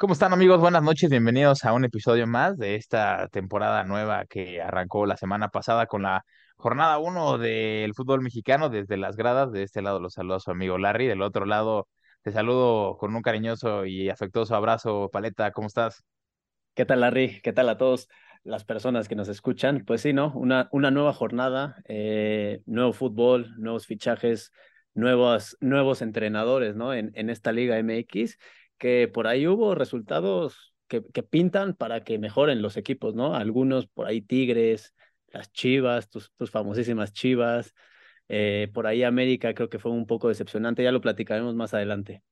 ¿Cómo están amigos? Buenas noches, bienvenidos a un episodio más de esta temporada nueva que arrancó la semana pasada con la jornada uno del fútbol mexicano desde las gradas. De este lado los saluda su amigo Larry, del otro lado te saludo con un cariñoso y afectuoso abrazo. Paleta, ¿cómo estás? ¿Qué tal, Larry? ¿Qué tal a todos las personas que nos escuchan? Pues sí, ¿no? Una, una nueva jornada, eh, nuevo fútbol, nuevos fichajes, nuevos, nuevos entrenadores, ¿no? En, en esta Liga MX que por ahí hubo resultados que, que, pintan para que mejoren los equipos, ¿no? Algunos por ahí Tigres, las Chivas, tus, tus famosísimas Chivas. Eh, por ahí América creo que fue un poco decepcionante, ya lo platicaremos más adelante.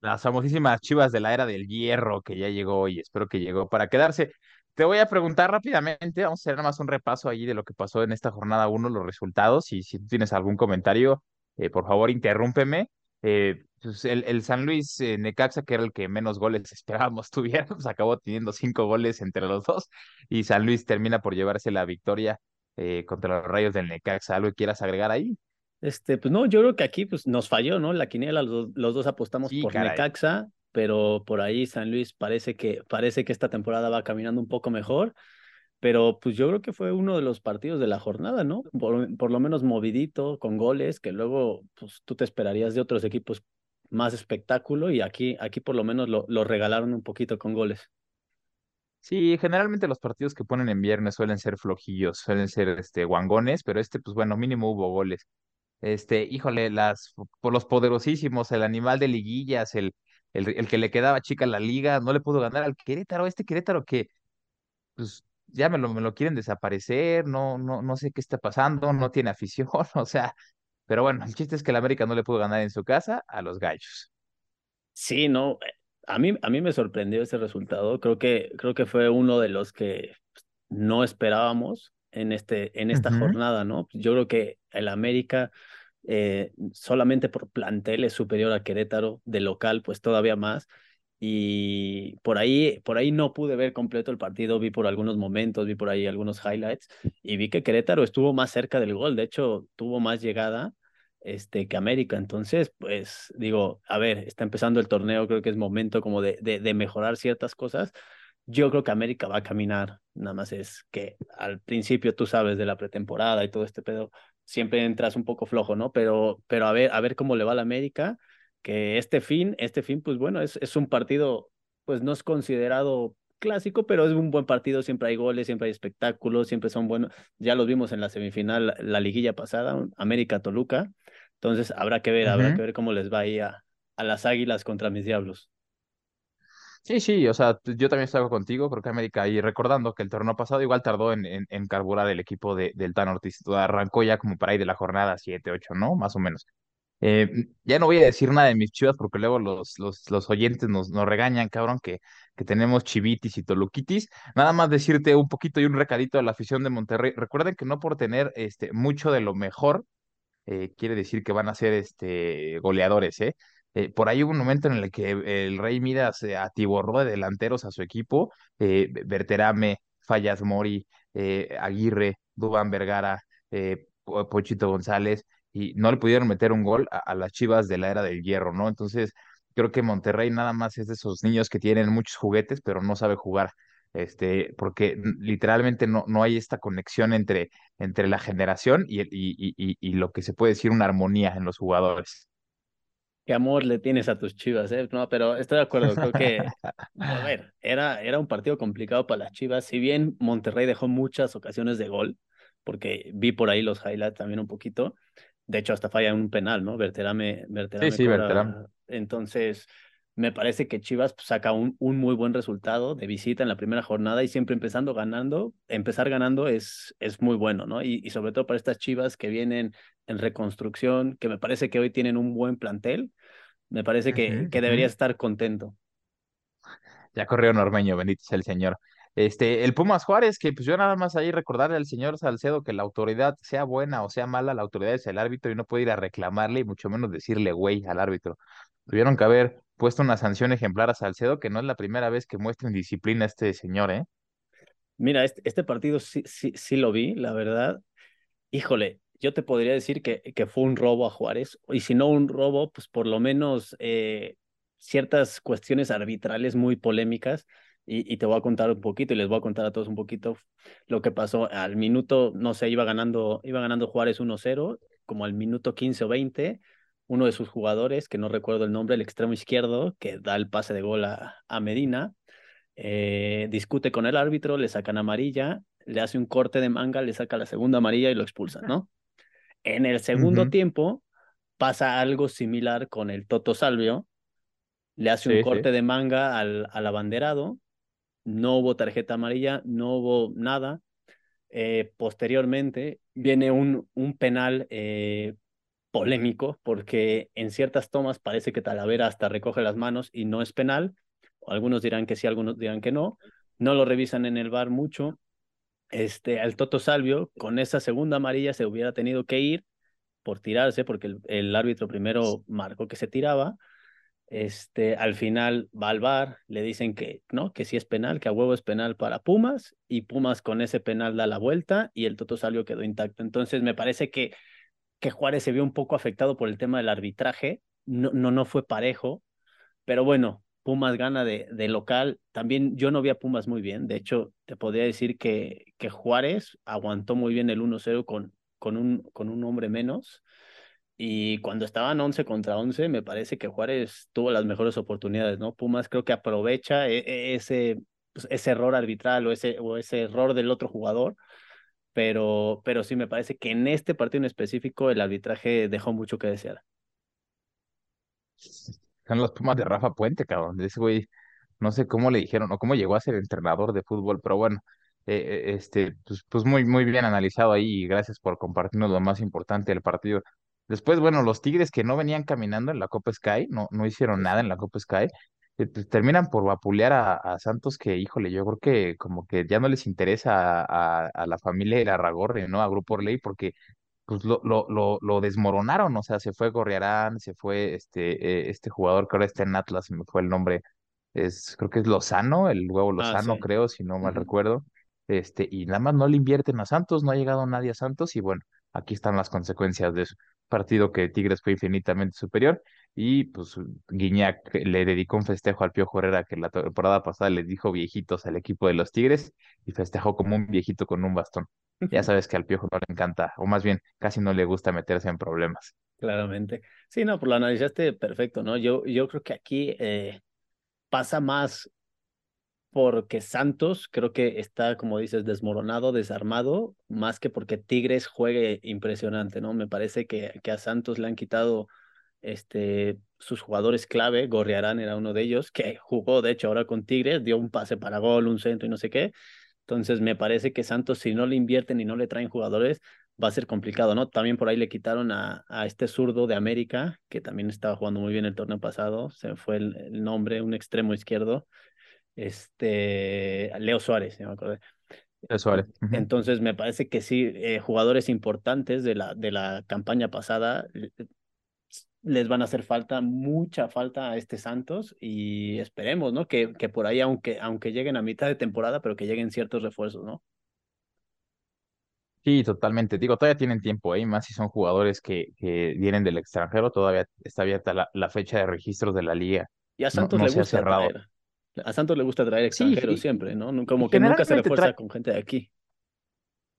Las famosísimas Chivas de la era del hierro que ya llegó y espero que llegó para quedarse. Te voy a preguntar rápidamente, vamos a hacer nada más un repaso ahí de lo que pasó en esta jornada uno, los resultados, y si tú tienes algún comentario, eh, por favor, interrúmpeme. Eh, pues el, el, San Luis eh, Necaxa, que era el que menos goles esperábamos tuviera, pues acabó teniendo cinco goles entre los dos y San Luis termina por llevarse la victoria eh, contra los Rayos del Necaxa. ¿Algo que quieras agregar ahí? Este, pues no, yo creo que aquí pues nos falló, ¿no? La quiniela, los, los dos apostamos sí, por caray. Necaxa, pero por ahí San Luis parece que, parece que esta temporada va caminando un poco mejor pero pues yo creo que fue uno de los partidos de la jornada, ¿no? Por, por, lo menos movidito, con goles, que luego pues tú te esperarías de otros equipos más espectáculo y aquí, aquí por lo menos lo, lo regalaron un poquito con goles. Sí, generalmente los partidos que ponen en viernes suelen ser flojillos, suelen ser este guangones, pero este pues bueno, mínimo hubo goles. Este, híjole, las por los poderosísimos, el animal de liguillas, el, el, el que le quedaba chica la liga, no le pudo ganar al Querétaro, este Querétaro que pues ya me lo, me lo quieren desaparecer, no, no, no sé qué está pasando, no tiene afición, o sea, pero bueno, el chiste es que el América no le pudo ganar en su casa a los gallos. Sí, no, a mí, a mí me sorprendió ese resultado, creo que, creo que fue uno de los que no esperábamos en, este, en esta uh -huh. jornada, ¿no? Yo creo que el América eh, solamente por plantel es superior a Querétaro, de local pues todavía más, y por ahí, por ahí no pude ver completo el partido, vi por algunos momentos, vi por ahí algunos highlights y vi que Querétaro estuvo más cerca del gol, de hecho tuvo más llegada este, que América, entonces pues digo, a ver, está empezando el torneo, creo que es momento como de, de, de mejorar ciertas cosas, yo creo que América va a caminar, nada más es que al principio tú sabes de la pretemporada y todo este pedo, siempre entras un poco flojo, ¿no? Pero, pero a ver, a ver cómo le va a la América que este fin, este fin, pues bueno, es, es un partido, pues no es considerado clásico, pero es un buen partido, siempre hay goles, siempre hay espectáculos, siempre son buenos, ya los vimos en la semifinal, la liguilla pasada, América-Toluca, entonces habrá que ver, uh -huh. habrá que ver cómo les va ahí a, a las Águilas contra mis Diablos. Sí, sí, o sea, yo también estoy contigo, creo que América, y recordando que el torneo pasado igual tardó en, en, en carburar el equipo de, del Tan Ortiz, arrancó ya como para ahí de la jornada 7, 8, ¿no? Más o menos. Eh, ya no voy a decir nada de mis chivas porque luego los, los, los oyentes nos, nos regañan, cabrón, que, que tenemos chivitis y toluquitis. Nada más decirte un poquito y un recadito a la afición de Monterrey. Recuerden que no por tener este, mucho de lo mejor, eh, quiere decir que van a ser este, goleadores, ¿eh? Eh, por ahí hubo un momento en el que el Rey Midas eh, atiborró de delanteros a su equipo, eh, Berterame, Fallas Mori, Aguirre, Dubán Vergara, Pochito González, y no le pudieron meter un gol a, a, las Chivas de la era del hierro, ¿no? Entonces, creo que Monterrey nada más es de esos niños que tienen muchos juguetes, pero no sabe jugar, este, porque literalmente no, no hay esta conexión entre, entre la generación y, y, y, y, lo que se puede decir una armonía en los jugadores. Qué amor le tienes a tus chivas, ¿eh? No, pero estoy de acuerdo, creo que, a ver, era, era un partido complicado para las chivas, si bien Monterrey dejó muchas ocasiones de gol, porque vi por ahí los highlights también un poquito, de hecho, hasta falla un penal, ¿no? Verterame. Verterame sí, sí, cobra... Verterame. Entonces, me parece que Chivas pues, saca un, un, muy buen resultado de visita en la primera jornada y siempre empezando ganando, empezar ganando es, es muy bueno, ¿no? Y, y sobre todo para estas Chivas que vienen en reconstrucción, que me parece que hoy tienen un buen plantel, me parece que, uh -huh, que debería estar contento. Ya corrió Normeño, bendito sea el Señor. Este, el Pumas Juárez, que pues yo nada más ahí recordarle al señor Salcedo que la autoridad, sea buena o sea mala, la autoridad es el árbitro y no puede ir a reclamarle y mucho menos decirle güey al árbitro. Tuvieron que haber puesto una sanción ejemplar a Salcedo, que no es la primera vez que muestra indisciplina a este señor, ¿eh? Mira, este, este partido sí, sí, sí lo vi, la verdad. Híjole, yo te podría decir que, que fue un robo a Juárez, y si no un robo, pues por lo menos eh, ciertas cuestiones arbitrales muy polémicas y, te voy a contar un poquito y les voy a contar a todos un poquito lo que pasó. Al minuto, no sé, iba ganando, iba ganando Juárez 1-0, como al minuto 15 o 20, uno de sus jugadores, que no recuerdo el nombre, el extremo izquierdo, que da el pase de gol a, Medina, eh, discute con el árbitro, le sacan amarilla, le hace un corte de manga, le saca la segunda amarilla y lo expulsan, ¿no? En el segundo tiempo pasa algo similar con el Toto Salvio, le hace un corte de manga al, al abanderado, no hubo tarjeta amarilla, no hubo nada. Eh, posteriormente viene un, un penal eh, polémico porque en ciertas tomas parece que Talavera hasta recoge las manos y no es penal. Algunos dirán que sí, algunos dirán que no. No lo revisan en el bar mucho. Este, al Toto Salvio, con esa segunda amarilla se hubiera tenido que ir por tirarse, porque el, el árbitro primero marcó que se tiraba este, al final va al bar, le dicen que no, que sí es penal, que a huevo es penal para Pumas, y Pumas con ese penal da la vuelta y el Toto Salvio quedó intacto. Entonces me parece que, que Juárez se vio un poco afectado por el tema del arbitraje, no, no, no fue parejo, pero bueno, Pumas gana de, de local. También yo no vi a Pumas muy bien, de hecho, te podría decir que, que Juárez aguantó muy bien el 1-0 con, con, un, con un hombre menos y cuando estaban 11 contra 11, me parece que Juárez tuvo las mejores oportunidades, ¿no? Pumas creo que aprovecha e, e, ese, pues, ese error arbitral o ese, o ese error del otro jugador, pero, pero sí me parece que en este partido en específico el arbitraje dejó mucho que desear. Son los Pumas de Rafa Puente, cabrón. Ese güey, no sé cómo le dijeron o cómo llegó a ser entrenador de fútbol, pero bueno, eh, eh, este, pues, pues muy, muy bien analizado ahí y gracias por compartirnos lo más importante del partido. Después, bueno, los Tigres que no venían caminando en la Copa Sky, no, no hicieron nada en la Copa Sky, eh, pues, terminan por vapulear a, Santos que, híjole, yo creo que como que ya no les interesa a, la familia de Larragorri, ¿no? A Grupo Orley, porque pues lo, lo, lo, lo, desmoronaron, o sea, se fue Gorriarán, se fue este, eh, este jugador que ahora está en Atlas, me fue el nombre, es, creo que es Lozano, el huevo ah, Lozano, creo, si no mal recuerdo, este, y nada más no le invierten a Santos, no ha llegado nadie a Santos, y bueno, aquí están las consecuencias de eso partido que Tigres fue infinitamente superior y pues Guiñac le dedicó un festejo al Piojo Herrera que la temporada pasada le dijo viejitos al equipo de los Tigres y festejó como un viejito con un bastón. Ya sabes que al Piojo no le encanta, o más bien casi no le gusta meterse en problemas. Claramente. Sí, no, por lo analizaste perfecto, ¿no? Yo, yo creo que aquí eh, pasa más porque Santos creo que está, como dices, desmoronado, desarmado, más que porque Tigres juegue impresionante, ¿no? Me parece que, que a Santos le han quitado este, sus jugadores clave, Gorriarán era uno de ellos, que jugó, de hecho, ahora con Tigres, dio un pase para gol, un centro y no sé qué. Entonces, me parece que Santos, si no le invierten y no le traen jugadores, va a ser complicado, ¿no? También por ahí le quitaron a, a este zurdo de América, que también estaba jugando muy bien el torneo pasado, se fue el nombre, un extremo izquierdo, este, Leo Suárez, me acordé. Leo Suárez. Entonces me parece que sí, eh, jugadores importantes de la, de la campaña pasada les van a hacer falta, mucha falta a este Santos y esperemos, ¿no? Que, que por ahí, aunque, aunque lleguen a mitad de temporada, pero que lleguen ciertos refuerzos, ¿no? Sí, totalmente. Digo, todavía tienen tiempo ahí, más si son jugadores que, que vienen del extranjero, todavía está abierta la, la fecha de registros de la liga. Y a Santos le gusta cerrado. A Santos le gusta traer extranjeros siempre, ¿no? Como que nunca se refuerza con gente de aquí.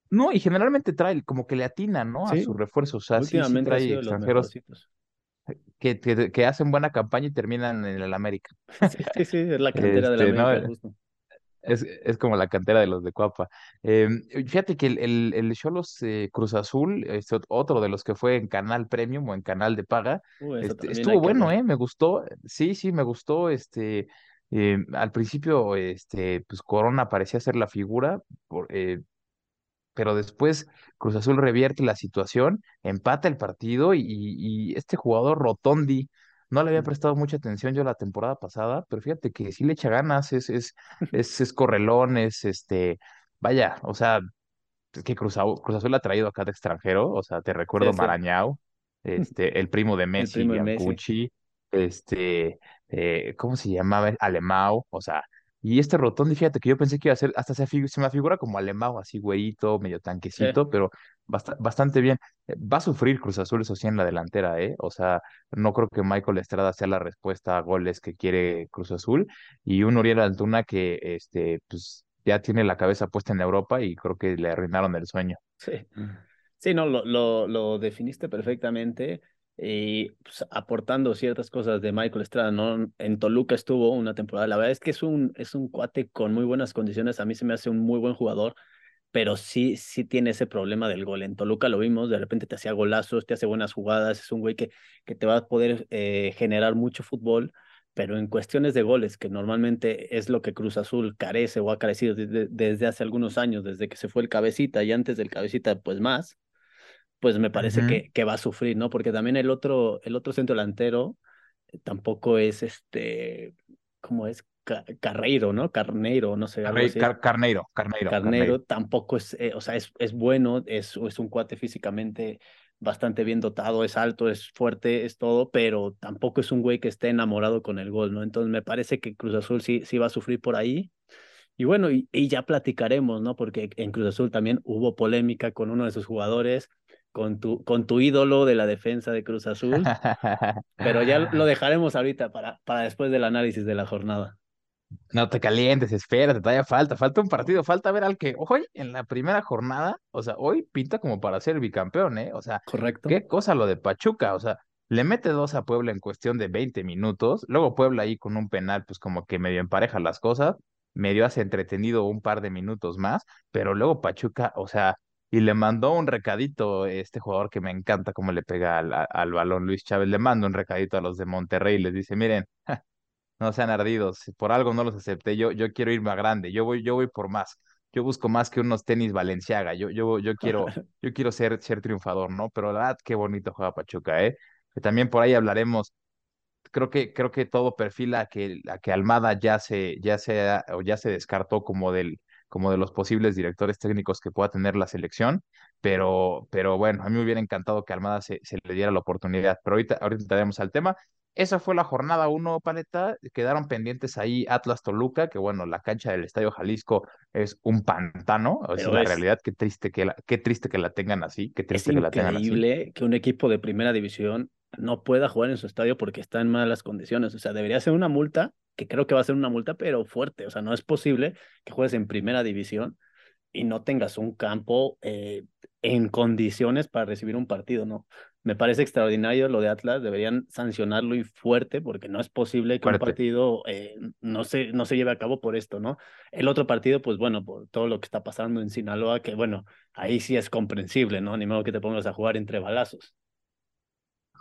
No, y generalmente trae, como que le atina, ¿no? A sus refuerzos. O sea, sí, trae extranjeros que, que, que, hacen buena campaña y terminan en el América. Sí, sí, es la cantera de la este, América, justo. Es, es, como la cantera de los de Cuapa. Em, fíjate que el, el, el Cholos eh, Cruz Azul, es otro de los que fue en canal premium o en canal de paga, este, estuvo bueno, ¿eh? Me gustó. Sí, sí, me gustó. Este, eh, al principio, este, pues Corona parecía ser la figura, eh, pero después Cruz Azul revierte la situación, empata el partido y, este jugador Rotondi, no le había prestado mucha atención yo la temporada pasada, pero fíjate que sí le echa ganas, es, es, es, es correlón, es este, vaya, o sea, es que Cruz, Cruz Azul ha traído acá de extranjero, o sea, te recuerdo Marañao, este, el primo de Messi, y este, eh, ¿cómo se llamaba? Alemao, o sea, Y este Rotondi, fíjate que yo pensé que iba a ser, hasta se, se me figura como alemán, así güeyito, medio Sí, tanquecito, pero bastante bien. Eh, Va a sufrir Cruz Azul, eso sí, en la delantera, ¿eh? O sea, no creo que Michael Estrada sea la respuesta a goles que quiere Cruz Azul. Y un Uriel Antuna que, este, pues, ya tiene la cabeza puesta en Europa y creo que le arruinaron el sueño. sí. Sí, no, lo, lo, lo definiste perfectamente y pues, aportando ciertas cosas de Michael Estrada, ¿no? En Toluca estuvo una temporada, la verdad es que es un, es un cuate con muy buenas condiciones, a mí se me hace un muy buen jugador, pero sí, sí tiene ese problema del gol. En Toluca lo vimos, de repente te hacía golazos, te hace buenas jugadas, es un güey que, que te va a poder eh, generar mucho fútbol, pero en cuestiones de goles, que normalmente es lo que Cruz Azul carece o ha carecido desde, desde hace algunos años, desde que se fue el cabecita y antes del cabecita, pues más pues me parece Ujú. que, que va a sufrir, ¿no? Porque también el otro, el otro centro delantero eh, tampoco es este, ¿cómo es? Ca- Carreiro, ¿no? Carneiro, no sé, algo Carre- así. Car- Carneiro, Carneiro, Carneiro. Carnero tampoco es, eh, o sea, es, es bueno, es, es un cuate físicamente bastante bien dotado, es alto, es fuerte, es todo, pero tampoco es un güey que esté enamorado con el gol, ¿no? Entonces me parece que Cruz Azul sí, sí va a sufrir por ahí. Y bueno, y, y ya platicaremos, ¿no? Porque en Cruz Azul también hubo polémica con uno de sus jugadores, con tu, con tu ídolo de la defensa de Cruz Azul, pero ya lo dejaremos ahorita para, para después del análisis de la jornada. No te calientes, espérate, todavía falta, falta un partido, falta ver al que hoy en la primera jornada, o sea, hoy pinta como para ser bicampeón, ¿eh? O sea, ¿Correcto? qué cosa lo de Pachuca, o sea, le mete dos a Puebla en cuestión de 20 minutos, luego Puebla ahí con un penal, pues como que medio empareja las cosas, medio hace entretenido un par de minutos más, pero luego Pachuca, o sea, y le mandó un recadito este jugador que me encanta cómo le pega al, al balón, Luis Chávez, le manda un recadito a los de Monterrey, les dice, miren. No sean ardidos, por algo no los acepté. Yo, yo quiero irme a grande, yo voy, yo voy por más. Yo busco más que unos tenis Balenciaga. Yo, yo, yo quiero, yo quiero ser, ser triunfador, ¿no? Pero la verdad, qué bonito juega Pachuca, ¿eh? Que también por ahí hablaremos. Creo que, creo que todo perfila a que, a que Almada ya se, ya se, o ya se descartó como del, como de los posibles directores técnicos que pueda tener la selección. Pero, pero bueno, a mí me hubiera encantado que Almada se, se le diera la oportunidad. Pero ahorita, ahorita entraremos al tema. Esa fue la jornada uno, Paleta. Quedaron pendientes ahí Atlas Toluca, que bueno, la cancha del Estadio Jalisco es un pantano. Es la es, realidad. Qué triste que la, qué triste que la tengan así, qué es triste que la tengan así. increíble que un equipo de primera división no pueda jugar en su estadio porque está en malas condiciones. O sea, debería ser una multa, que creo que va a ser una multa, pero fuerte. O sea, no es posible que juegues en primera división y no tengas un campo eh, en condiciones para recibir un partido, ¿no? Me parece extraordinario lo de Atlas, deberían sancionarlo y fuerte porque no es posible que un partido eh, no, se, no se lleve a cabo por esto, ¿no? El otro partido, pues bueno, por todo lo que está pasando en Sinaloa, que bueno, ahí sí es comprensible, ¿no? Ni modo que te pongas a jugar entre balazos.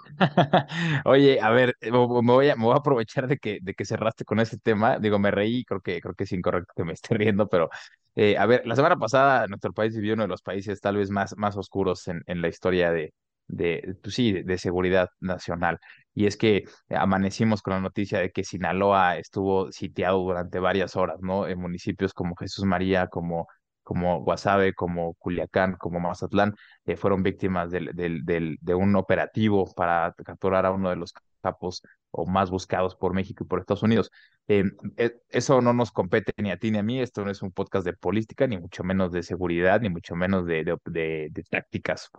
Oye, a ver, eh, me voy a, aprovechar de que, de que cerraste con ese tema. Digo, me reí, creo que, creo que es incorrecto que me esté riendo, pero eh, a ver, la semana pasada nuestro país vivió uno de los países tal vez más, más oscuros en, en la historia de, de, pues sí, de seguridad nacional. Y es que amanecimos con la noticia de que Sinaloa estuvo sitiado durante varias horas, ¿no? En municipios como Jesús María, como, como Guasave, como Culiacán, como Mazatlán eh, fueron víctimas del, de un operativo para capturar a uno de los capos o más buscados por México y por Estados Unidos. Eh, eh, eso no nos compete ni a ti ni a mí, esto no es un podcast de política, ni mucho menos de seguridad, ni mucho menos de tácticas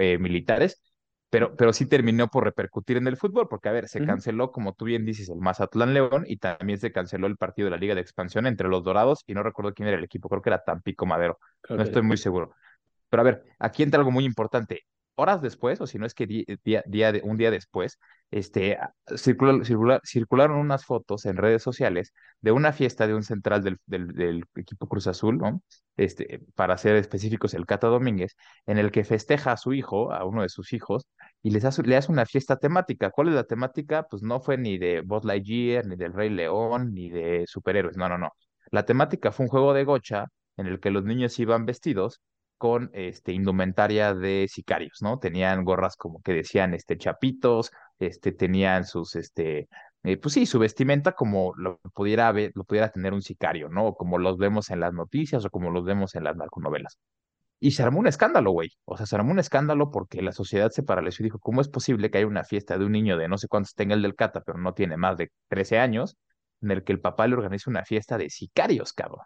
eh, militares, pero, pero sí terminó por repercutir en el fútbol, porque a ver, se canceló, como tú bien dices, el Mazatlán León y también se canceló el partido de la Liga de Expansión entre los Dorados y no recuerdo quién era el equipo, creo que era Tampico Madero, no estoy muy seguro. Pero a ver, aquí entra algo muy importante. Horas después, o si no es que día, día un día después, este, circula, circula, circularon unas fotos en redes sociales de una fiesta de un central del, del, del, equipo Cruz Azul, ¿no? Este, para ser específicos, el Cata Domínguez, en el que festeja a su hijo, a uno de sus hijos, y les hace, le hace una fiesta temática. ¿Cuál es la temática? Pues no fue ni de Buzz Lightyear, ni del Rey León, ni de superhéroes, no, no, no. La temática fue un juego de gocha en el que los niños iban vestidos con este, indumentaria de sicarios, ¿no? Tenían gorras como que decían este, chapitos, este, tenían sus, este, eh, pues sí, su vestimenta como lo pudiera, ver, lo pudiera tener un sicario, ¿no? Como los vemos en las noticias o como los vemos en las narconovelas. Y se armó un escándalo, güey. O sea, se armó un escándalo porque la sociedad se paralizó y dijo, ¿cómo es posible que haya una fiesta de un niño de no sé cuántos tenga el del Cata, pero no tiene más de 13 años? en el que el papá le organiza una fiesta de sicarios, cabrón.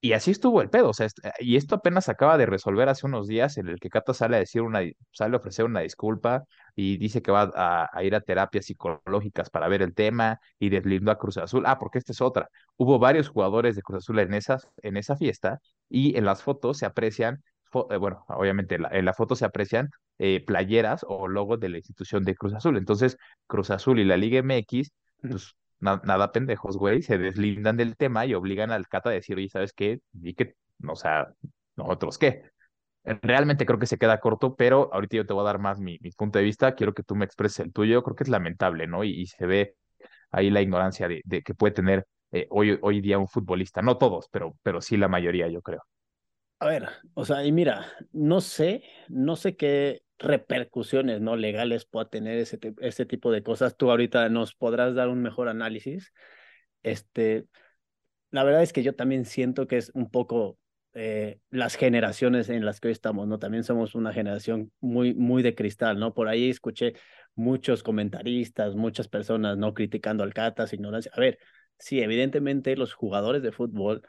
Y así estuvo el pedo, o sea, y esto apenas acaba de resolver hace unos días en el que Cata sale a decir una, sale a ofrecer una disculpa y dice que va a, ir a terapias psicológicas para ver el tema y deslindó a Cruz Azul. Ah, porque esta es otra. Hubo varios jugadores de Cruz Azul en, esas, en esa fiesta y en las fotos se aprecian, eh, bueno, obviamente en la, foto se aprecian eh, playeras o logos de la institución de Cruz Azul. Entonces, Cruz Azul y la Liga MX, pues nada pendejos, güey, se deslindan del tema y obligan al Cata a decir, oye, ¿sabes qué? Y que, o sea, nosotros qué. Realmente creo que se queda corto, pero ahorita yo te voy a dar más mi, punto de vista, quiero que tú me expreses el tuyo, creo que es lamentable, ¿no? Y, se ve ahí la ignorancia de que puede tener eh, hoy, hoy día un futbolista, no todos, pero, pero sí la mayoría, yo creo. A ver, o sea, y mira, no sé, no sé qué repercusiones no legales pueda tener ese, ese tipo de cosas. Tú ahorita nos podrás dar un mejor análisis. Este, la verdad es que yo también siento que es un poco eh, las generaciones en las que hoy estamos, ¿no? También somos una generación muy, muy de cristal, ¿no? Por ahí escuché muchos comentaristas, muchas personas, ¿no? Criticando al Catas, ignorancia. A ver, sí, evidentemente los jugadores de fútbol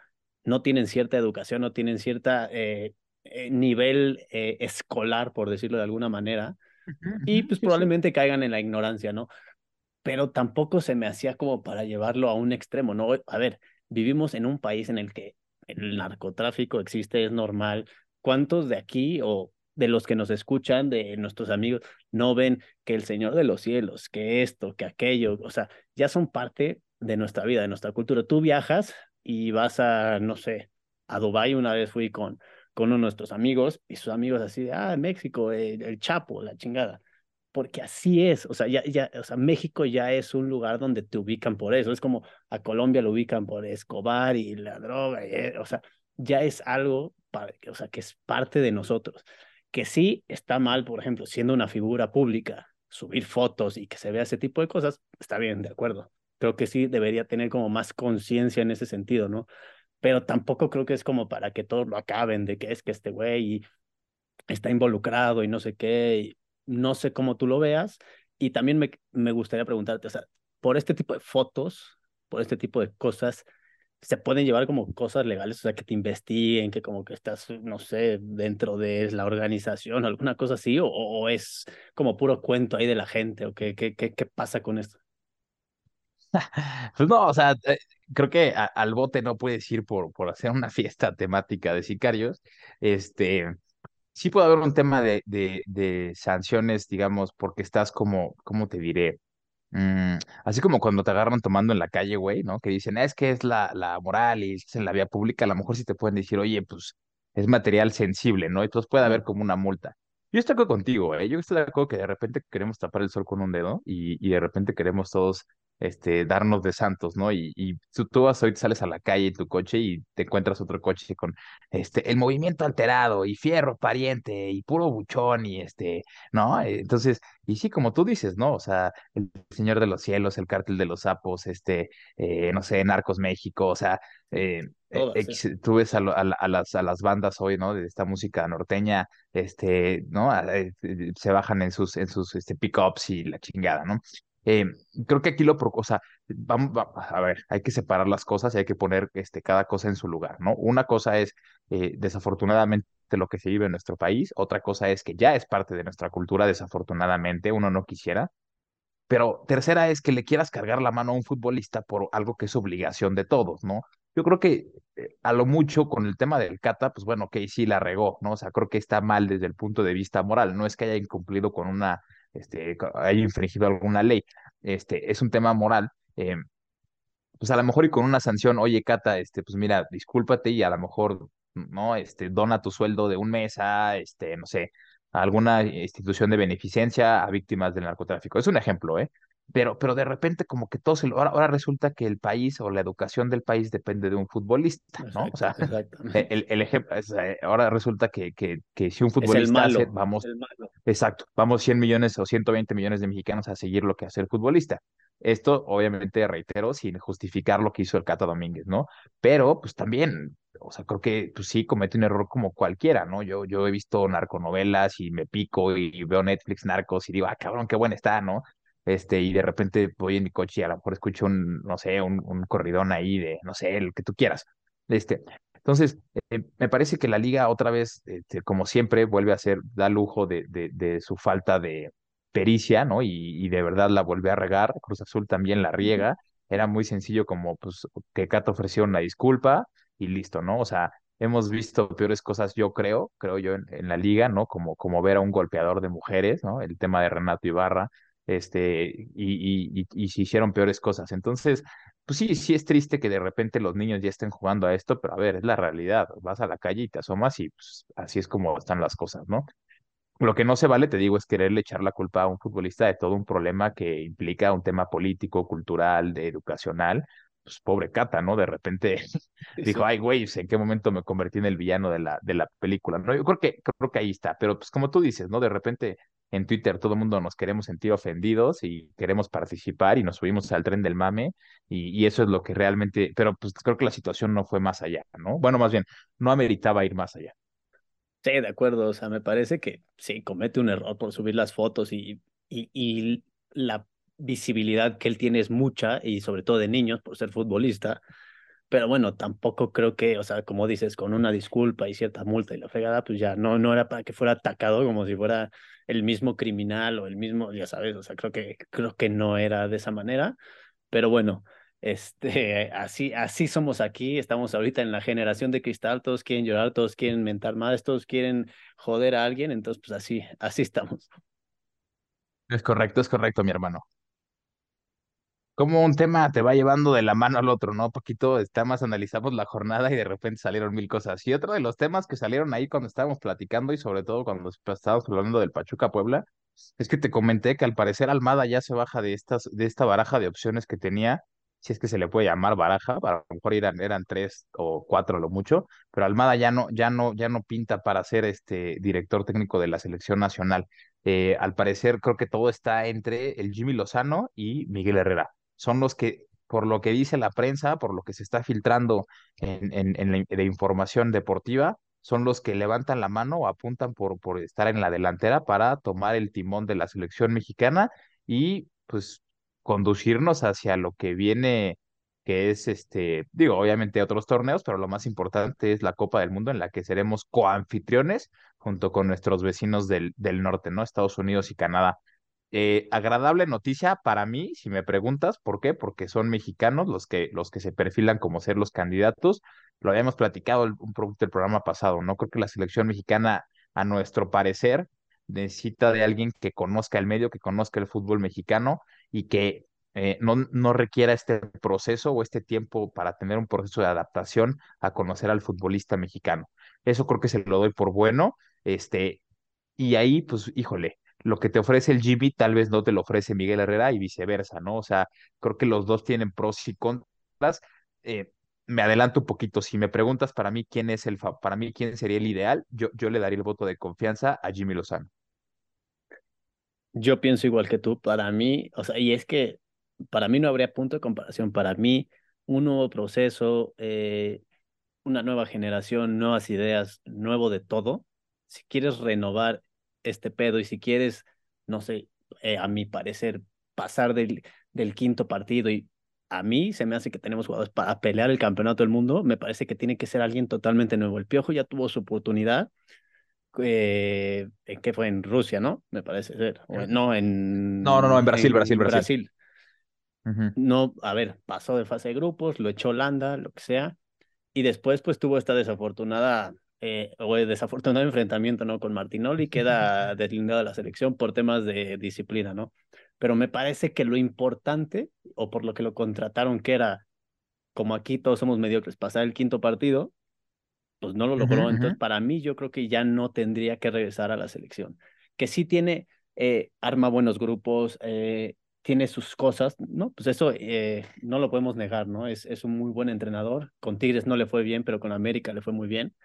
no tienen cierta educación, no tienen cierta eh, eh, nivel eh, escolar, por decirlo de alguna manera, y pues probablemente caigan en la ignorancia, ¿no? Pero tampoco se me hacía como para llevarlo a un extremo, ¿no? A ver, vivimos en un país en el que el narcotráfico existe, es normal. ¿Cuántos de aquí o de los que nos escuchan, de nuestros amigos, no ven que el Señor de los cielos, que esto, que aquello, o sea, ya son parte de nuestra vida, de nuestra cultura. Tú viajas y vas a, no sé, a Dubái, una vez fui con, con uno de nuestros amigos y sus amigos así de, ah, México, el, Chapo, la chingada. Porque así es, o sea, ya, ya, o sea, México ya es un lugar donde te ubican por eso. Es como a Colombia lo ubican por Escobar y la droga, eh, o sea, ya es algo, para, o sea, que es parte de nosotros. Que sí está mal, por ejemplo, siendo una figura pública, subir fotos y que se vea ese tipo de cosas, está bien, de acuerdo creo que sí debería tener como más conciencia en ese sentido, ¿no? Pero tampoco creo que es como para que todos lo acaben de que es que este güey está involucrado y no sé qué, no sé cómo tú lo veas. Y también me, me gustaría preguntarte, o sea, por este tipo de fotos, por este tipo de cosas, se pueden llevar como cosas legales, o sea, que te investiguen, que como que estás, no sé, dentro de la organización, alguna cosa así, o, o es como puro cuento ahí de la gente, o qué, qué, qué, qué pasa con esto. Pues no, o sea, eh, creo que al bote no puedes ir por, por hacer una fiesta temática de sicarios. Este, sí puede haber un tema de, de, de sanciones, digamos, porque estás como, ¿cómo te diré? Mm, así como cuando te agarran tomando en la calle, güey, ¿no? Que dicen, es que es la, la moral y es en la vía pública, a lo mejor sí te pueden decir, oye, pues es material sensible, ¿no? Entonces puede haber como una multa. Yo estoy de acuerdo contigo, ¿eh? Yo estoy de acuerdo que de repente queremos tapar el sol con un dedo y, y de repente queremos todos este, darnos de santos, ¿no? Y, y tú, tú vas hoy, sales a la calle en tu coche y te encuentras otro coche con este, el movimiento alterado y fierro pariente y puro buchón y este, ¿no? Entonces, y sí, como tú dices, ¿no? O sea, el Señor de los Cielos, el Cártel de los Sapos, este, eh, no sé, Narcos México, o sea, eh, eh tú ves a, a, las, a las bandas hoy, ¿no? De esta música norteña, este, ¿no? Eh, se bajan en sus, en sus este, pickups y la chingada, ¿no? Eh, creo que aquí lo, o sea, vamos, a ver, hay que separar las cosas y hay que poner este, cada cosa en su lugar, ¿no? Una cosa es, eh, desafortunadamente, lo que se vive en nuestro país, otra cosa es que ya es parte de nuestra cultura, desafortunadamente, uno no quisiera, pero tercera es que le quieras cargar la mano a un futbolista por algo que es obligación de todos, ¿no? Yo creo que eh, a lo mucho con el tema del Cata, pues bueno, que sí la regó, ¿no? O sea, creo que está mal desde el punto de vista moral, no es que haya incumplido con una este, haya infringido alguna ley. Este, es un tema moral. Eh, pues a lo mejor y con una sanción, oye, Cata, este, pues mira, discúlpate y a lo mejor, ¿no? Este, dona tu sueldo de un mes a, este, no sé, a alguna institución de beneficencia a víctimas del narcotráfico. Es un ejemplo, ¿eh? Pero, pero de repente como que todo se lo... Ahora, ahora resulta que el país o la educación del país depende de un futbolista, ¿no? o sea, el, el ejemplo, eh, ahora resulta que, que, que si un futbolista hace, vamos, exacto, vamos 100 millones o 120 millones de mexicanos a seguir lo que hace el futbolista. Esto, obviamente, reitero, sin justificar lo que hizo el Cata Domínguez, ¿no? Pero, pues también, o sea, creo que pues, sí comete un error como cualquiera, ¿no? Yo, yo he visto narconovelas y me pico y veo Netflix narcos y digo, ah, cabrón, qué buena está, ¿no? Este, y de repente voy en mi coche y a lo mejor escucho un, no sé, un, un corridón ahí de, no sé, el que tú quieras. Este, entonces, eh, me parece que la liga otra vez, este, como siempre, vuelve a ser, da lujo de, de, de su falta de pericia, ¿no? Y, y, de verdad la vuelve a regar. Cruz Azul también la riega. Era muy sencillo como, pues, que Cato ofreció una disculpa y listo, ¿no? O sea, hemos visto peores cosas, yo creo, creo yo, en, en la liga, ¿no? Como, como ver a un golpeador de mujeres, ¿no? El tema de Renato Ibarra este, y, y, y, y se hicieron peores cosas. Entonces, pues sí, sí es triste que de repente los niños ya estén jugando a esto, pero a ver, es la realidad. Vas a la calle y te asomas y pues, así es como están las cosas, ¿no? Lo que no se vale, te digo, es quererle echar la culpa a un futbolista de todo un problema que implica un tema político, cultural, de educacional. Pues pobre Cata, ¿no? De repente dijo, ay, güey, ¿en qué momento me convertí en el villano de la, de la película? No, yo creo que, creo que ahí está, pero pues como tú dices, ¿no? De repente en Twitter todo el mundo nos queremos sentir ofendidos y queremos participar y nos subimos al tren del mame y, y, eso es lo que realmente, pero pues creo que la situación no fue más allá, ¿no? Bueno, más bien, no ameritaba ir más allá. Sí, de acuerdo, o sea, me parece que sí, comete un error por subir las fotos y, y, y la visibilidad que él tiene es mucha y sobre todo de niños por ser futbolista. Pero bueno, tampoco creo que, o sea, como dices, con una disculpa y cierta multa y la fregada, pues ya no, no era para que fuera atacado como si fuera el mismo criminal o el mismo, ya sabes, o sea, creo que, creo que no era de esa manera. Pero bueno, este, así, así somos aquí, estamos ahorita en la generación de cristal, todos quieren llorar, todos quieren mentar más, todos quieren joder a alguien, entonces pues así, así estamos. Es correcto, es correcto, mi hermano como un tema te va llevando de la mano al otro, ¿no? Poquito, está más analizamos la jornada y de repente salieron mil cosas. Y otro de los temas que salieron ahí cuando estábamos platicando y sobre todo cuando estábamos hablando del Pachuca Puebla, es que te comenté que al parecer Almada ya se baja de estas, de esta baraja de opciones que tenía, si es que se le puede llamar baraja, a lo mejor eran, eran tres o cuatro lo mucho, pero Almada ya no, ya no, ya no pinta para ser este director técnico de la selección nacional. Eh, al parecer creo que todo está entre el Jimmy Lozano y Miguel Herrera son los que, por lo que dice la prensa, por lo que se está filtrando en, en, en la, de información deportiva, son los que levantan la mano o apuntan por, por estar en la delantera para tomar el timón de la selección mexicana y pues conducirnos hacia lo que viene, que es este, digo, obviamente otros torneos, pero lo más importante es la Copa del Mundo en la que seremos coanfitriones junto con nuestros vecinos del, del norte, ¿no? Estados Unidos y Canadá. Eh, agradable noticia para mí, si me preguntas, ¿por qué? Porque son mexicanos los que, los que se perfilan como ser los candidatos. Lo habíamos platicado el, un producto del programa pasado, ¿no? Creo que la selección mexicana, a nuestro parecer, necesita de alguien que conozca el medio, que conozca el fútbol mexicano y que eh, no, no requiera este proceso o este tiempo para tener un proceso de adaptación a conocer al futbolista mexicano. Eso creo que se lo doy por bueno. Este, y ahí, pues, híjole, lo que te ofrece el GB tal vez no te lo ofrece Miguel Herrera y viceversa, ¿no? O sea, creo que los dos tienen pros y contras. Eh, me adelanto un poquito, si me preguntas para mí quién es el para mí quién sería el ideal, yo, yo le daría el voto de confianza a Jimmy Lozano. Yo pienso igual que tú, para mí, o sea, y es que para mí no habría punto de comparación, para mí un nuevo proceso, eh, una nueva generación, nuevas ideas, nuevo de todo. Si quieres renovar este pedo y si quieres, no sé, eh, a mi parecer, pasar del, del quinto partido y a mí se me hace que tenemos jugadores para pelear el campeonato del mundo, me parece que tiene que ser alguien totalmente nuevo. El Piojo ya tuvo su oportunidad, eh, que fue en Rusia, ¿no? Me parece ser. no, en... No, no, no, en Brasil, Brasil, Brasil. Brasil. No, a ver, pasó de fase de grupos, lo echó Holanda, lo que sea, y después pues tuvo esta desafortunada eh, o el desafortunado enfrentamiento ¿no? con Martinoli, queda deslindado de la selección por temas de disciplina, ¿no? Pero me parece que lo importante, o por lo que lo contrataron, que era, como aquí todos somos mediocres, pasar el quinto partido, pues no lo logró. Entonces, para mí, yo creo que ya no tendría que regresar a la selección. Que sí tiene, eh, arma buenos grupos, eh, tiene sus cosas, ¿no? Pues eso eh, no lo podemos negar, ¿no? Es, es un muy buen entrenador. Con Tigres no le fue bien, pero con América le fue muy bien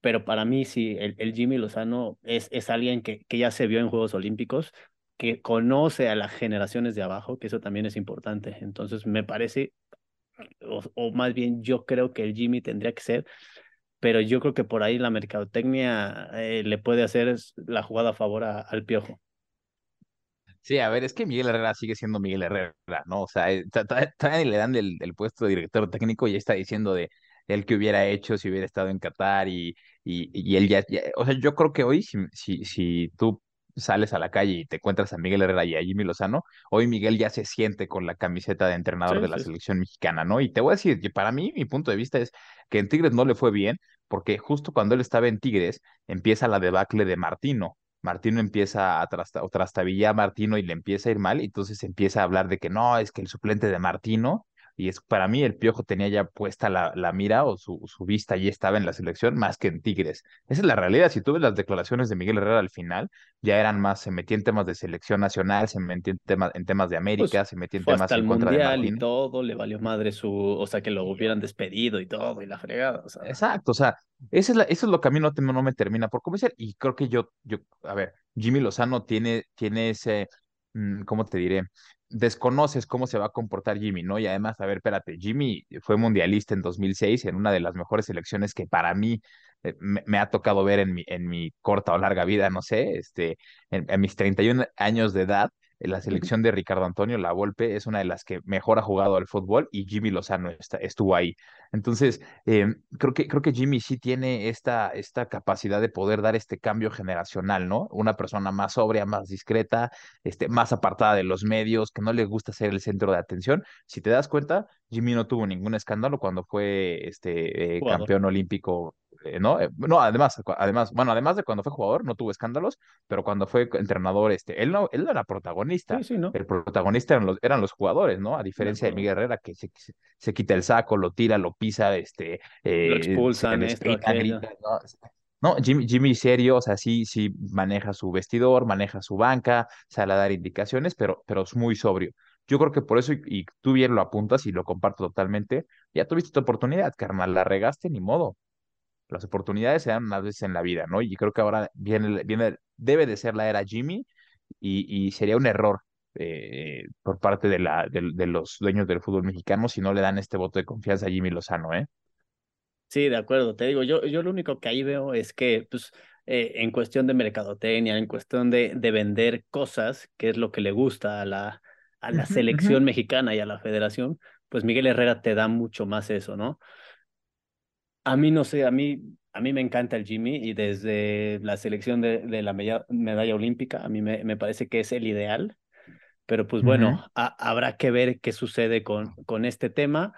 pero para mí sí, el, el Jimmy Lozano es, es alguien que, que, ya se vio en Juegos Olímpicos, que conoce a las generaciones de abajo, que eso también es importante. Entonces, me parece, o, o más bien yo creo que el Jimmy tendría que ser, pero yo creo que por ahí la mercadotecnia eh, le puede hacer la jugada a favor al Piojo. Sí, a ver, es que Miguel Herrera sigue siendo Miguel Herrera, ¿no? O sea, eh, todavía le dan el, el, puesto de director técnico y está diciendo de él que hubiera hecho si hubiera estado en Qatar y, y, y él ya, o sea, yo creo que hoy si, si, si tú sales a la calle y te encuentras a Miguel Herrera y a Jimmy Lozano, hoy Miguel ya se siente con la camiseta de entrenador de la selección mexicana, ¿no? Y te voy a decir, para mí, mi punto de vista es que en Tigres no le fue bien, porque justo cuando él estaba en Tigres, empieza la debacle de Martino. Martino empieza a trastabillar a Martino y le empieza a ir mal, y entonces empieza a hablar de que no, es que el suplente de Martino y es para mí el Piojo tenía ya puesta la, la mira o su, su vista allí estaba en la selección más que en Tigres. Esa es la realidad. Si tú ves las declaraciones de Miguel Herrera al final, ya eran más, se metía en temas de selección nacional, se metía en temas, en temas de América, pues, se metía en temas hasta en el contra mundial de y todo, le valió madre su, o sea, que lo hubieran despedido y todo, y la fregada. O sea. Exacto, o sea, eso es, la, eso es lo que a mí no, no me termina por convencer. Y creo que yo, yo, a ver, Jimmy Lozano tiene, tiene ese, mm, ¿cómo te diré? Desconoces cómo se va a comportar Jimmy, ¿no? Y además, a ver, espérate, Jimmy fue mundialista en 2006 en una de las mejores selecciones que para mí eh, me, ha tocado ver en mi, en mi corta o larga vida, no sé, este, en, en mis 31 años de edad la selección de Ricardo Antonio La Volpe es una de las que mejor ha jugado al fútbol y Jimmy Lozano está, estuvo ahí. Entonces, eh, creo, que, creo que Jimmy sí tiene esta, esta capacidad de poder dar este cambio generacional, ¿no? Una persona más sobria, más discreta, este, más apartada de los medios, que no le gusta ser el centro de atención. Si te das cuenta, Jimmy no tuvo ningún escándalo cuando fue este, eh, campeón olímpico ¿no? Eh, no, además, además, bueno, además de cuando fue jugador, no tuvo escándalos, pero cuando fue entrenador, este, él no, él no era protagonista. El protagonista eran los, eran los jugadores, ¿no? A diferencia de, Miguel Herrera, que se, se, quita el saco, lo tira, lo pisa, este, eh, lo expulsan, esto, ¿no? Jimmy, Jimmy serio, o sea, sí, sí maneja su vestidor, maneja su banca, sale a dar indicaciones, pero, pero es muy sobrio. Yo creo que por eso, y, y, tú bien lo apuntas y lo comparto totalmente, ya tuviste tu oportunidad, carnal, la regaste, ni modo las oportunidades se dan unas veces en la vida, ¿no? Y creo que ahora viene, viene debe de ser la era Jimmy y, y sería un error eh, por parte de, la, de, los dueños del fútbol mexicano si no le dan este voto de confianza a Jimmy Lozano, ¿eh? Sí, de acuerdo, te digo, yo, yo lo único que ahí veo es que, pues, eh, en cuestión de mercadotecnia, en cuestión de, de vender cosas, que es lo que le gusta a la, a la selección mexicana y a la federación, pues Miguel Herrera te da mucho más eso, ¿no? A mí no sé, a mí, a mí me encanta el Jimmy y desde la selección de, de la medalla, olímpica, a mí me, me, parece que es el ideal, pero pues bueno, habrá que ver qué sucede con, con este tema.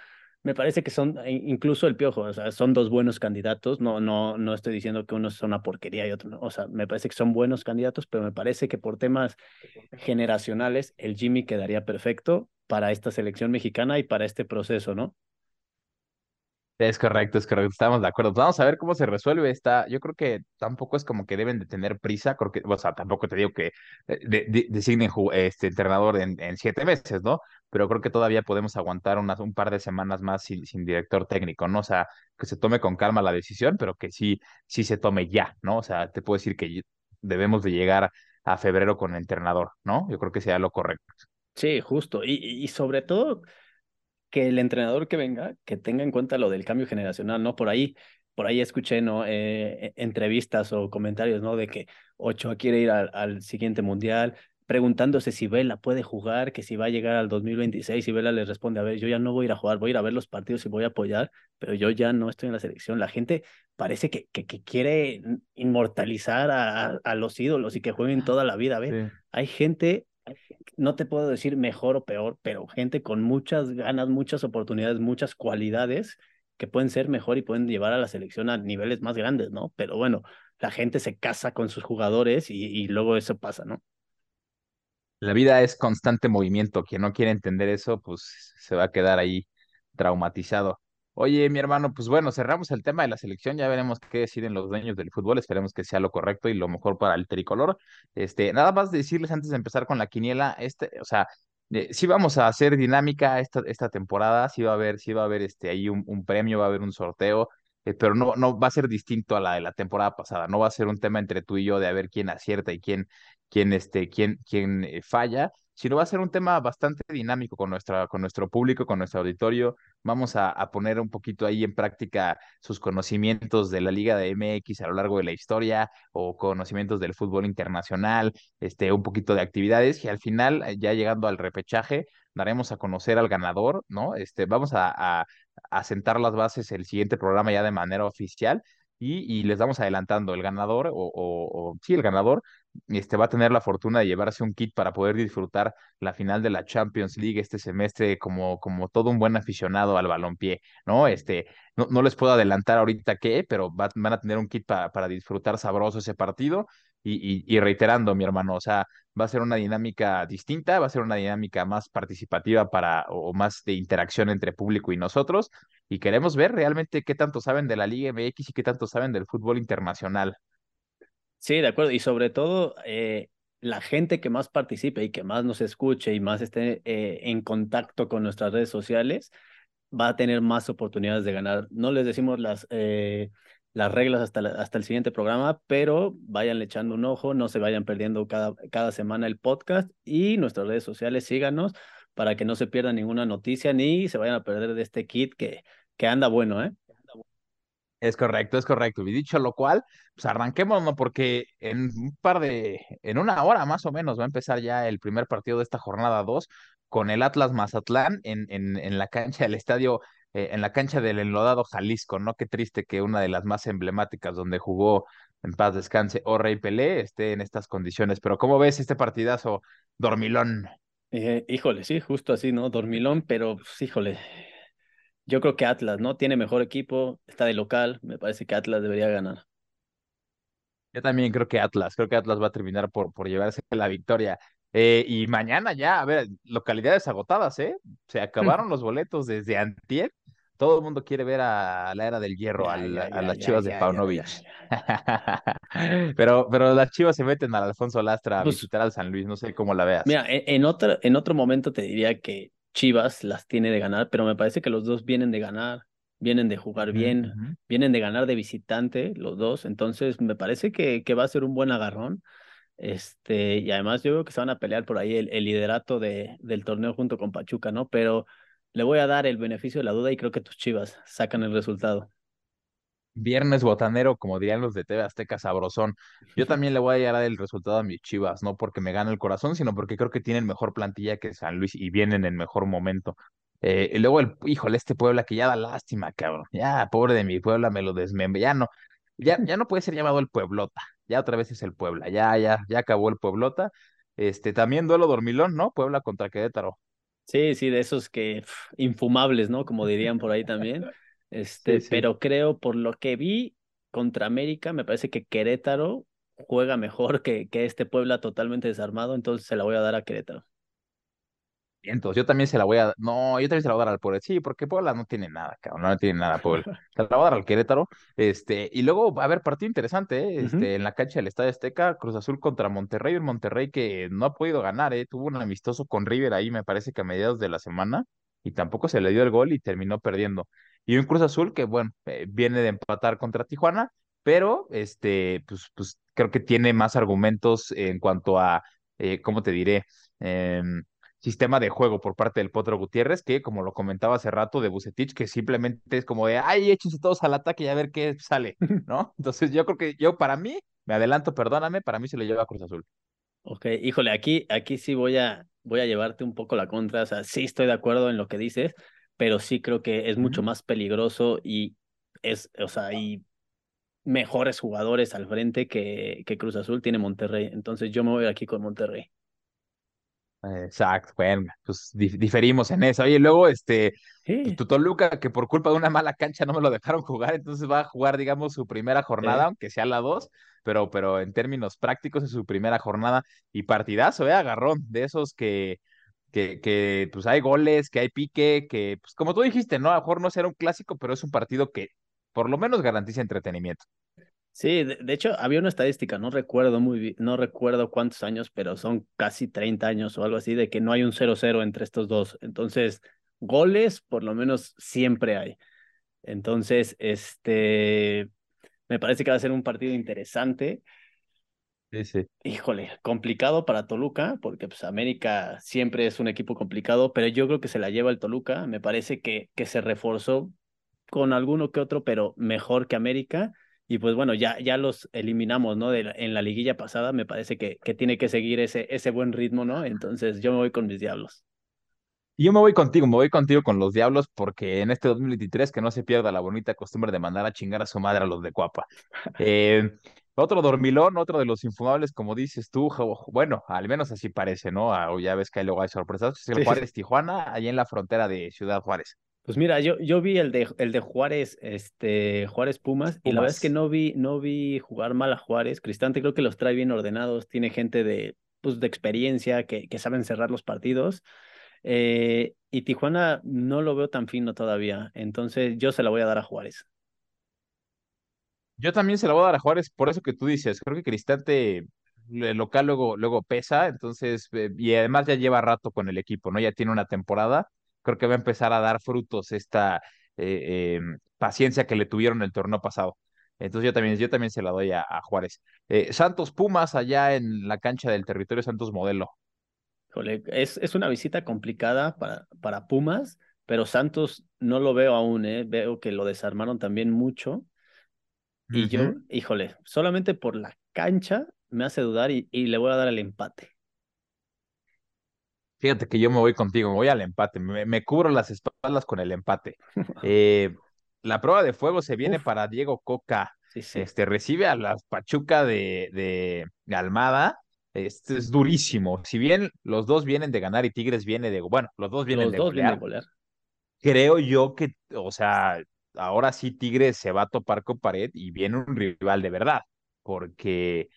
Me parece que son, incluso el Piojo, o sea, son dos buenos candidatos, no, no, no estoy diciendo que uno es una porquería y otro no, o sea, me parece que son buenos candidatos, pero me parece que por temas generacionales, el Jimmy quedaría perfecto para esta selección mexicana y para este proceso, ¿no? Es correcto, es correcto, estamos de acuerdo. Vamos a ver cómo se resuelve esta. Yo creo que tampoco es como que deben de tener prisa, porque, o sea, tampoco te digo que eh, designen este entrenador en, en, siete meses, ¿no? Pero creo que todavía podemos aguantar un par de semanas más sin, sin, director técnico, ¿no? O sea, que se tome con calma la decisión, pero que sí, sí se tome ya, ¿no? O sea, te puedo decir que debemos de llegar a febrero con el entrenador, ¿no? Yo creo que sea lo correcto. Sí, justo. Y, y sobre todo que el entrenador que venga, que tenga en cuenta lo del cambio generacional, ¿no? Por ahí, por ahí escuché, ¿no? Eh, e, entrevistas o comentarios, ¿no? De que Ochoa quiere ir al, siguiente mundial, preguntándose si Vela puede jugar, que si va a llegar al 2026, y Vela le responde, a ver, yo ya no voy a ir a jugar, voy a ir a ver los partidos y voy a apoyar, pero yo ya no estoy en la selección. La gente parece que, que, quiere inmortalizar a, a, los ídolos y que jueguen toda la vida. ¿ve? Hay gente no te puedo decir mejor o peor, pero gente con muchas ganas, muchas oportunidades, muchas cualidades que pueden ser mejor y pueden llevar a la selección a niveles más grandes, ¿no? Pero bueno, la gente se casa con sus jugadores y, y luego eso pasa, ¿no? La vida es constante movimiento. Quien no quiere entender eso, pues se va a quedar ahí traumatizado. Oye, mi hermano, pues bueno, cerramos el tema de la selección, ya veremos qué deciden los dueños del fútbol, esperemos que sea lo correcto y lo mejor para el tricolor. Este, nada más decirles antes de empezar con la quiniela, este, o sea, eh, sí vamos a hacer dinámica esta, esta temporada, sí va a haber, sí va a haber este, ahí un, premio, va a haber un sorteo, eh, pero no, no va a ser distinto a la de la temporada pasada, no va a ser un tema entre tú y yo de a ver quién acierta y quién, quién, este, quién, quién eh, falla sino va a ser un tema bastante dinámico con, nuestra, con nuestro público, con nuestro auditorio. Vamos a, poner un poquito ahí en práctica sus conocimientos de la Liga de MX a lo largo de la historia o conocimientos del fútbol internacional, este, un poquito de actividades y al final, ya llegando al repechaje, daremos a conocer al ganador, ¿no? Este, vamos a, a, a sentar las bases el siguiente programa ya de manera oficial y, y les vamos adelantando el ganador o, o, o, sí, el ganador este, va a tener la fortuna de llevarse un kit para poder disfrutar la final de la Champions League este semestre como, como todo un buen aficionado al balompié, ¿no? Este, no, no les puedo adelantar ahorita qué, pero va, van a tener un kit para, para disfrutar sabroso ese partido y, y, y, reiterando, mi hermano, o sea, va a ser una dinámica distinta, va a ser una dinámica más participativa para, o más de interacción entre público y nosotros, y queremos ver realmente qué tanto saben de la Liga MX y qué tanto saben del fútbol internacional. Sí, de acuerdo. Y sobre todo, eh, la gente que más participe y que más nos escuche y más esté eh, en contacto con nuestras redes sociales, va a tener más oportunidades de ganar. No les decimos las, eh, las reglas hasta, hasta el siguiente programa, pero vayan echando un ojo, no se vayan perdiendo cada, cada semana el podcast y nuestras redes sociales, síganos para que no se pierdan ninguna noticia ni se vayan a perder de este kit que, que anda bueno, ¿eh? Es correcto, es correcto. Y dicho lo cual, pues arranquemos, ¿no? Porque en un par de, en una hora más o menos va a empezar ya el primer partido de esta jornada 2 con el Atlas Mazatlán en, en, en la cancha del estadio, eh, en la cancha del enlodado Jalisco, ¿no? Qué triste que una de las más emblemáticas donde jugó en paz descanse o Rey Pelé esté en estas condiciones. Pero ¿cómo ves este partidazo dormilón? Eh, híjole, sí, justo así, ¿no? Dormilón, pero pues, híjole, yo creo que Atlas, ¿no? Tiene mejor equipo, está de local, me parece que Atlas debería ganar. Yo también creo que Atlas, creo que Atlas va a terminar por, por llevarse la victoria. Eh, y mañana ya, a ver, localidades agotadas, ¿eh? Se acabaron los boletos desde antier. Todo el mundo quiere ver a la era del hierro, ya, a, la, ya, a, las ya, chivas de Paunovic. pero, pero las chivas se meten al Alfonso Lastra a pues, visitar al San Luis, no sé cómo la veas. Mira, en, en, otro, en otro momento te diría que Chivas las tiene de ganar, pero me parece que los dos vienen de ganar, vienen de jugar bien, uh -huh. vienen de ganar de visitante, los dos. Entonces, me parece que, que, va a ser un buen agarrón. Este, y además yo creo que se van a pelear por ahí el, el liderato de, del torneo junto con Pachuca, ¿no? Pero le voy a dar el beneficio de la duda y creo que tus Chivas sacan el resultado. Viernes botanero, como dirían los de TV Azteca, sabrosón. Yo también le voy a dar el resultado a mis chivas, no porque me gane el corazón, sino porque creo que tienen mejor plantilla que San Luis y vienen en mejor momento. Eh, y luego el, híjole, este Puebla que ya da lástima, cabrón. Ya, pobre de mi Puebla, me lo desmembre. Ya no, ya, ya no puede ser llamado el Pueblota. Ya otra vez es el Puebla. Ya, ya, ya acabó el Pueblota. Este, también duelo dormilón, ¿no? Puebla contra Querétaro. Sí, sí, de esos que pff, infumables, ¿no? Como dirían por ahí también. Este, sí, sí. pero creo por lo que vi contra América, me parece que Querétaro juega mejor que, que este Puebla totalmente desarmado, entonces se la voy a dar a Querétaro. Entonces, yo también se la voy a no, yo también se la voy a dar al Puebla, sí, porque Puebla no tiene nada, cabrón, no tiene nada Puebla. Se la voy a dar al Querétaro, este, y luego va a haber partido interesante, ¿eh? este, uh -huh. en la cancha del Estadio Azteca, Cruz Azul contra Monterrey, un Monterrey que no ha podido ganar, ¿eh? tuvo un amistoso con River ahí, me parece que a mediados de la semana, y tampoco se le dio el gol y terminó perdiendo. Y un Cruz Azul que, bueno, eh, viene de empatar contra Tijuana, pero este, pues, pues creo que tiene más argumentos en cuanto a, eh, ¿cómo te diré? Eh, sistema de juego por parte del Potro Gutiérrez, que como lo comentaba hace rato de Bucetich, que simplemente es como de, ay, échense todos al ataque y a ver qué sale, ¿no? Entonces yo creo que yo para mí, me adelanto, perdóname, para mí se lo lleva a Cruz Azul. Ok, híjole, aquí, aquí sí voy a, voy a llevarte un poco la contra, o sea, sí estoy de acuerdo en lo que dices, pero sí creo que es mucho más peligroso y es, o sea, y mejores jugadores al frente que, que Cruz Azul tiene Monterrey. Entonces yo me voy aquí con Monterrey. Exacto, bueno, pues diferimos en eso. Oye, luego, este, sí. tu Toluca, que por culpa de una mala cancha no me lo dejaron jugar, entonces va a jugar, digamos, su primera jornada, sí. aunque sea la dos, pero, pero en términos prácticos es su primera jornada y partidazo, ¿eh? Agarrón, de esos que, que, que, pues hay goles, que hay pique, que, pues como tú dijiste, ¿no? A lo mejor no será un clásico, pero es un partido que por lo menos garantiza entretenimiento. Sí, de, de, hecho había una estadística, no recuerdo muy no recuerdo cuántos años, pero son casi 30 años o algo así, de que no hay un 0-0 entre estos dos. Entonces, goles por lo menos siempre hay. Entonces, este, me parece que va a ser un partido interesante. Sí, sí. Híjole, complicado para Toluca, porque pues América siempre es un equipo complicado, pero yo creo que se la lleva el Toluca. Me parece que, que se reforzó con alguno que otro, pero mejor que América. Y pues bueno, ya, ya los eliminamos, ¿no? De en la liguilla pasada, me parece que, que tiene que seguir ese, ese buen ritmo, ¿no? Entonces yo me voy con mis diablos. Y yo me voy contigo, me voy contigo con los Diablos porque en este 2023 que no se pierda la bonita costumbre de mandar a chingar a su madre a los de Cuapa. Eh, otro dormilón, otro de los infumables, como dices tú, bueno, al menos así parece, ¿no? Ah, o ya ves que luego hay sorpresas, es el Juárez Tijuana, ahí en la frontera de Ciudad Juárez. Pues mira, yo, yo vi el de, el de Juárez, este, Juárez Pumas, y la verdad es que no vi, no vi jugar mal a Juárez. Cristante creo que los trae bien ordenados, tiene gente de, pues, de experiencia que, que saben cerrar los partidos. Eh, y Tijuana no lo veo tan fino todavía, entonces yo se la voy a dar a Juárez. Yo también se la voy a dar a Juárez, por eso que tú dices, creo que Cristante el local luego, luego pesa, entonces, eh, y además ya lleva rato con el equipo, ¿no? Ya tiene una temporada, creo que va a empezar a dar frutos esta eh, em, paciencia que le tuvieron el torneo pasado. Entonces yo también, yo también se la doy a, Juárez. Santos Pumas allá en la cancha del territorio Santos Modelo es, es una visita complicada para, para Pumas, pero Santos no lo veo aún, ¿eh? veo que lo desarmaron también mucho. Y yo, híjole, solamente por la cancha me hace dudar y, y, le voy a dar el empate. Fíjate que yo me voy contigo, me voy al empate, me, cubro las espaldas con el empate. Eh, la prueba de fuego se viene para Diego Coca. Este recibe a la Pachuca de, de Almada este es durísimo. Si bien los dos vienen de ganar y Tigres viene de, bueno, los dos vienen, de, dos vienen de golear. Creo yo que, o sea, ahora sí Tigres se va a topar con pared y viene un rival de verdad, porque,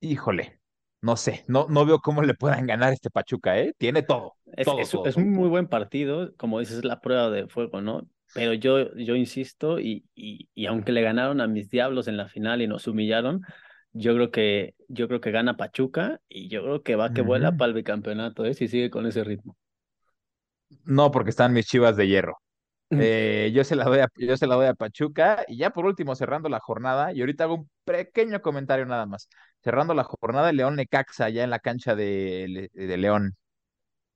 híjole, no sé, no, no veo cómo le puedan ganar este Pachuca, ¿eh? Tiene todo. Es, es, un muy buen partido, como dices, es la prueba de fuego, ¿no? Pero yo, yo insisto, y, y, y aunque le ganaron a mis diablos en la final y nos humillaron, yo creo que, yo creo que gana Pachuca y yo creo que va que vuela para el bicampeonato, ¿eh? si sigue con ese ritmo. No, porque están mis chivas de hierro. Eh, yo, se la doy a, yo se la doy a Pachuca y ya por último cerrando la jornada y ahorita hago un pequeño comentario nada más. Cerrando la jornada, León Necaxa ya en la cancha de, de León.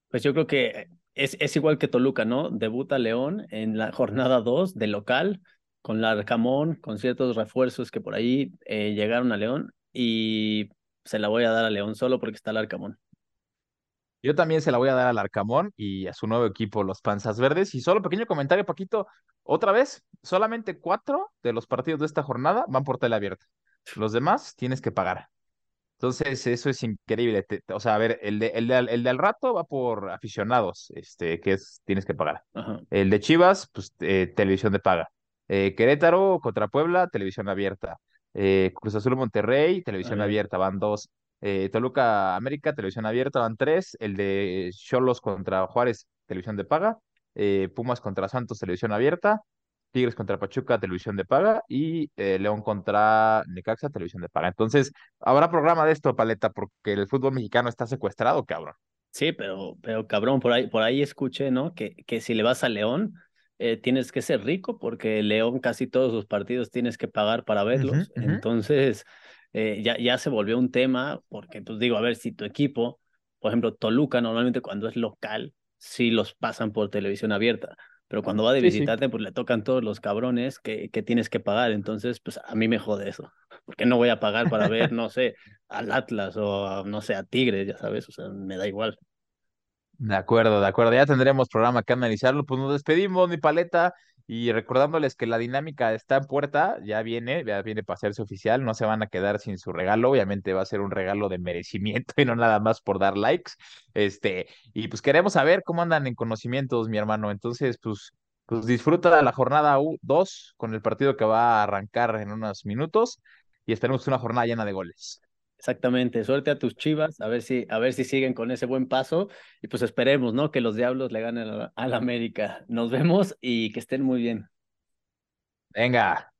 Pues yo creo que es, es igual que Toluca, ¿no? Debuta León en la jornada 2 de local con Larcamón, con ciertos refuerzos que por ahí eh, llegaron a León y se la voy a dar a León solo porque está Larcamón. Yo también se la voy a dar al Arcamón y a su nuevo equipo, los Panzas Verdes. Y solo pequeño comentario, Paquito. Otra vez, solamente cuatro de los partidos de esta jornada van por tele abierta. Los demás tienes que pagar. Entonces, eso es increíble. o sea, a ver, el de, el, de, el de al rato va por aficionados, este, que es, tienes que pagar. El de Chivas, pues, eh, televisión de paga. Eh, Querétaro contra Puebla, televisión abierta. Eh, Cruz Azul Monterrey, televisión abierta, van dos. Eh, Toluca América, televisión abierta, van tres. El de Cholos contra Juárez, televisión de paga. Pumas contra Santos, televisión abierta. Tigres contra Pachuca, televisión de paga. Y León contra Necaxa, televisión de paga. Entonces, habrá programa de esto, Paleta, porque el fútbol mexicano está secuestrado, cabrón. Sí, pero, pero cabrón, por ahí, por ahí escuché, ¿no? Que, que si le vas a León, eh, tienes que ser rico porque León casi todos sus partidos tienes que pagar para verlos. Entonces, eh, ya, ya se volvió un tema porque, pues digo, a ver, si tu equipo, por ejemplo, Toluca, normalmente cuando es local, sí los pasan por televisión abierta. Pero cuando va de visitarte, pues le tocan todos los cabrones que, que tienes que pagar. Entonces, pues a mí me jode eso. Porque no voy a pagar para ver, no sé, al Atlas o, no sé, a Tigres, ya sabes, o sea, me da igual. De acuerdo, de acuerdo. Ya tendremos programa que analizarlo. Pues nos despedimos, mi paleta, y recordándoles que la dinámica está en puerta, ya viene, ya viene para hacerse oficial. No se van a quedar sin su regalo. Obviamente va a ser un regalo de merecimiento y no nada más por dar likes. Este, y pues queremos saber cómo andan en conocimientos, mi hermano. Entonces, pues, pues disfruta la jornada 2 con el partido que va a arrancar en unos minutos y esperemos una jornada llena de goles. Exactamente, suerte a tus chivas, a ver si, a ver si siguen con ese buen paso y pues esperemos, ¿no? Que los diablos le ganen a la América. Nos vemos y que estén muy bien. Venga.